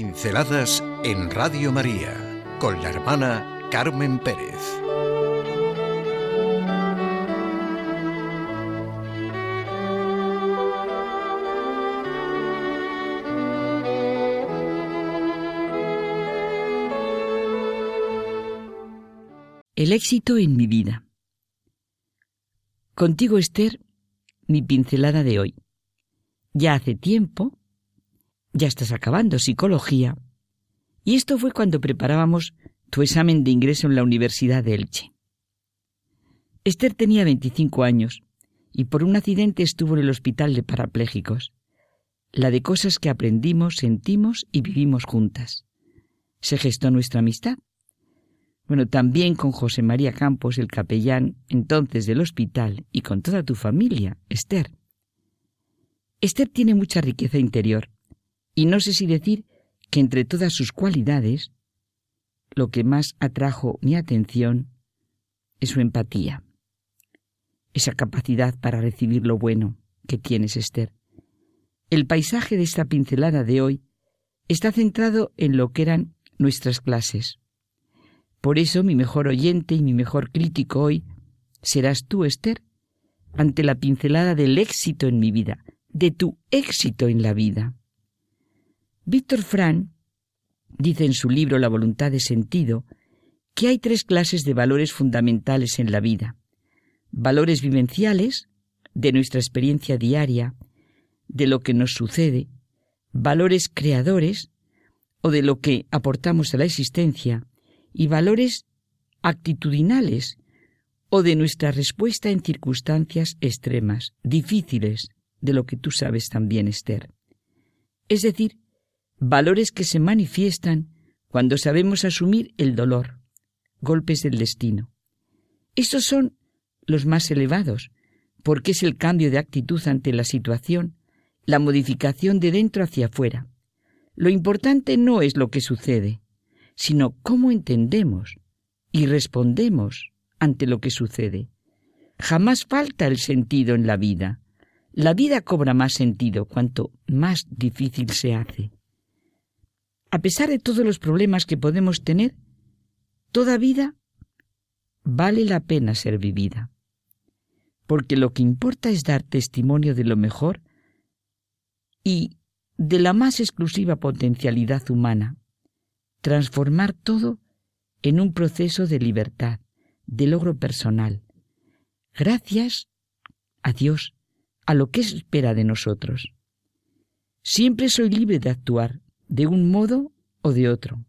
Pinceladas en Radio María con la hermana Carmen Pérez. El éxito en mi vida. Contigo, Esther, mi pincelada de hoy. Ya hace tiempo ya estás acabando psicología. Y esto fue cuando preparábamos tu examen de ingreso en la Universidad de Elche. Esther tenía 25 años y por un accidente estuvo en el hospital de parapléjicos. La de cosas que aprendimos, sentimos y vivimos juntas. Se gestó nuestra amistad. Bueno, también con José María Campos, el capellán entonces del hospital, y con toda tu familia, Esther. Esther tiene mucha riqueza interior y no sé si decir que entre todas sus cualidades, lo que más atrajo mi atención es su empatía, esa capacidad para recibir lo bueno que tienes, Esther. El paisaje de esta pincelada de hoy está centrado en lo que eran nuestras clases. Por eso mi mejor oyente y mi mejor crítico hoy serás tú, Esther, ante la pincelada del éxito en mi vida, de tu éxito en la vida. Víctor Fran dice en su libro La voluntad de sentido que hay tres clases de valores fundamentales en la vida. Valores vivenciales, de nuestra experiencia diaria, de lo que nos sucede, valores creadores, o de lo que aportamos a la existencia, y valores actitudinales, o de nuestra respuesta en circunstancias extremas, difíciles, de lo que tú sabes también, Esther. Es decir, valores que se manifiestan cuando sabemos asumir el dolor, golpes del destino. Estos son los más elevados, porque es el cambio de actitud ante la situación, la modificación de dentro hacia afuera. Lo importante no es lo que sucede, sino cómo entendemos y respondemos ante lo que sucede. Jamás falta el sentido en la vida. La vida cobra más sentido cuanto más difícil se hace. A pesar de todos los problemas que podemos tener, toda vida vale la pena ser vivida. Porque lo que importa es dar testimonio de lo mejor y de la más exclusiva potencialidad humana, transformar todo en un proceso de libertad, de logro personal, gracias a Dios, a lo que espera de nosotros. Siempre soy libre de actuar de un modo o de otro.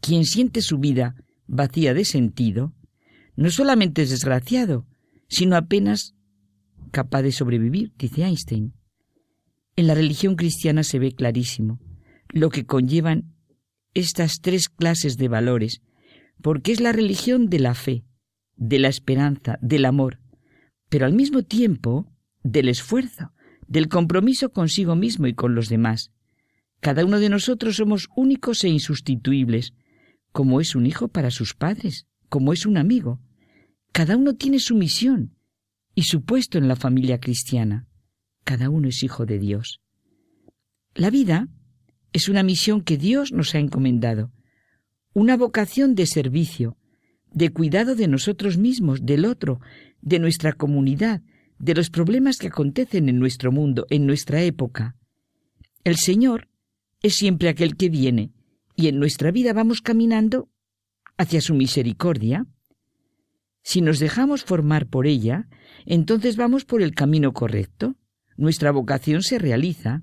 Quien siente su vida vacía de sentido, no solamente es desgraciado, sino apenas capaz de sobrevivir, dice Einstein. En la religión cristiana se ve clarísimo lo que conllevan estas tres clases de valores, porque es la religión de la fe, de la esperanza, del amor, pero al mismo tiempo del esfuerzo, del compromiso consigo mismo y con los demás. Cada uno de nosotros somos únicos e insustituibles, como es un hijo para sus padres, como es un amigo. Cada uno tiene su misión y su puesto en la familia cristiana. Cada uno es hijo de Dios. La vida es una misión que Dios nos ha encomendado, una vocación de servicio, de cuidado de nosotros mismos, del otro, de nuestra comunidad, de los problemas que acontecen en nuestro mundo, en nuestra época. El Señor es siempre aquel que viene y en nuestra vida vamos caminando hacia su misericordia. Si nos dejamos formar por ella, entonces vamos por el camino correcto. Nuestra vocación se realiza.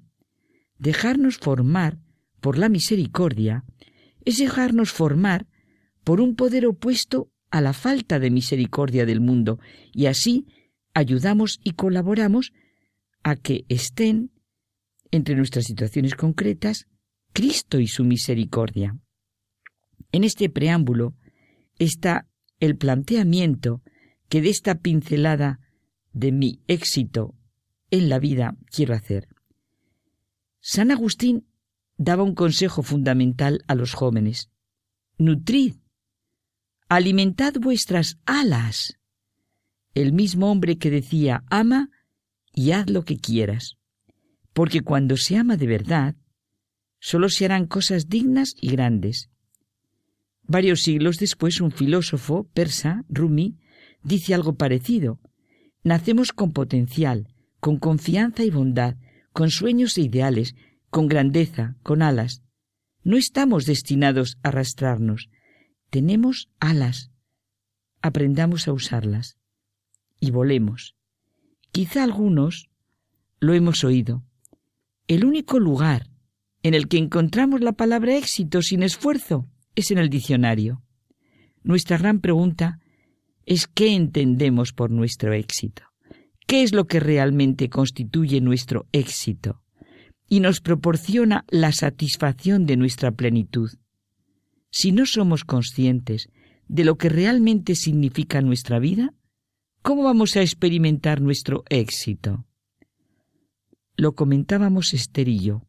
Dejarnos formar por la misericordia es dejarnos formar por un poder opuesto a la falta de misericordia del mundo y así ayudamos y colaboramos a que estén entre nuestras situaciones concretas, Cristo y su misericordia. En este preámbulo está el planteamiento que de esta pincelada de mi éxito en la vida quiero hacer. San Agustín daba un consejo fundamental a los jóvenes. Nutrid, alimentad vuestras alas. El mismo hombre que decía, ama y haz lo que quieras porque cuando se ama de verdad, Solo se harán cosas dignas y grandes. Varios siglos después, un filósofo persa, Rumi, dice algo parecido. Nacemos con potencial, con confianza y bondad, con sueños e ideales, con grandeza, con alas. No estamos destinados a arrastrarnos. Tenemos alas. Aprendamos a usarlas. Y volemos. Quizá algunos lo hemos oído. El único lugar en el que encontramos la palabra éxito sin esfuerzo es en el diccionario. Nuestra gran pregunta es qué entendemos por nuestro éxito. ¿Qué es lo que realmente constituye nuestro éxito? Y nos proporciona la satisfacción de nuestra plenitud. Si no somos conscientes de lo que realmente significa nuestra vida, ¿cómo vamos a experimentar nuestro éxito? Lo comentábamos Esther y yo.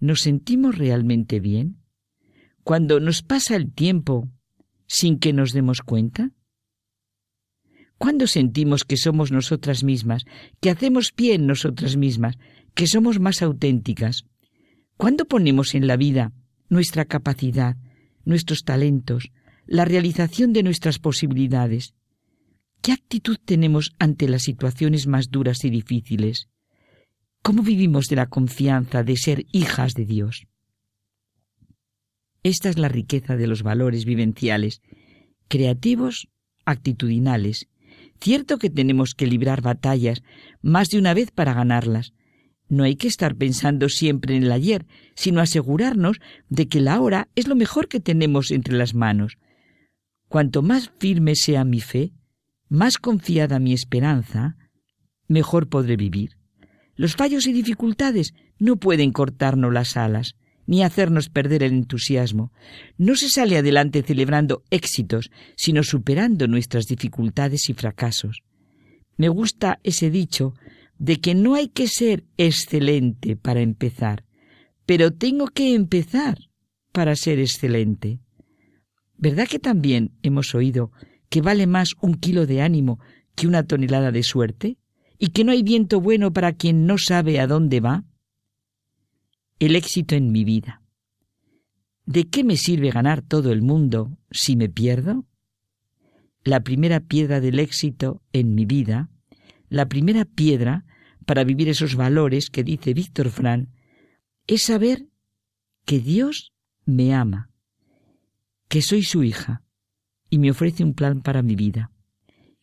¿Nos sentimos realmente bien? Cuando nos pasa el tiempo sin que nos demos cuenta. ¿Cuándo sentimos que somos nosotras mismas, que hacemos pie en nosotras mismas, que somos más auténticas? ¿Cuándo ponemos en la vida nuestra capacidad, nuestros talentos, la realización de nuestras posibilidades? ¿Qué actitud tenemos ante las situaciones más duras y difíciles? ¿Cómo vivimos de la confianza de ser hijas de Dios? Esta es la riqueza de los valores vivenciales, creativos, actitudinales. Cierto que tenemos que librar batallas más de una vez para ganarlas. No hay que estar pensando siempre en el ayer, sino asegurarnos de que la hora es lo mejor que tenemos entre las manos. Cuanto más firme sea mi fe, más confiada mi esperanza, mejor podré vivir. Los fallos y dificultades no pueden cortarnos las alas, ni hacernos perder el entusiasmo. No se sale adelante celebrando éxitos, sino superando nuestras dificultades y fracasos. Me gusta ese dicho de que no hay que ser excelente para empezar, pero tengo que empezar para ser excelente. ¿Verdad que también hemos oído que vale más un kilo de ánimo que una tonelada de suerte? ¿Y que no hay viento bueno para quien no sabe a dónde va? El éxito en mi vida. ¿De qué me sirve ganar todo el mundo si me pierdo? La primera piedra del éxito en mi vida, la primera piedra para vivir esos valores que dice Víctor Fran, es saber que Dios me ama, que soy su hija, y me ofrece un plan para mi vida,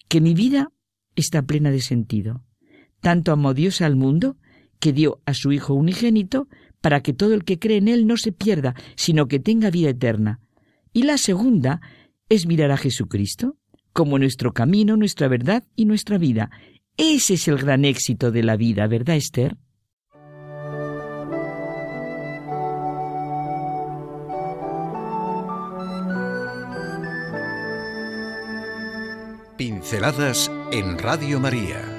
que mi vida está plena de sentido. Tanto amó Dios al mundo que dio a su Hijo unigénito para que todo el que cree en Él no se pierda, sino que tenga vida eterna. Y la segunda es mirar a Jesucristo como nuestro camino, nuestra verdad y nuestra vida. Ese es el gran éxito de la vida, ¿verdad, Esther? Pinceladas en Radio María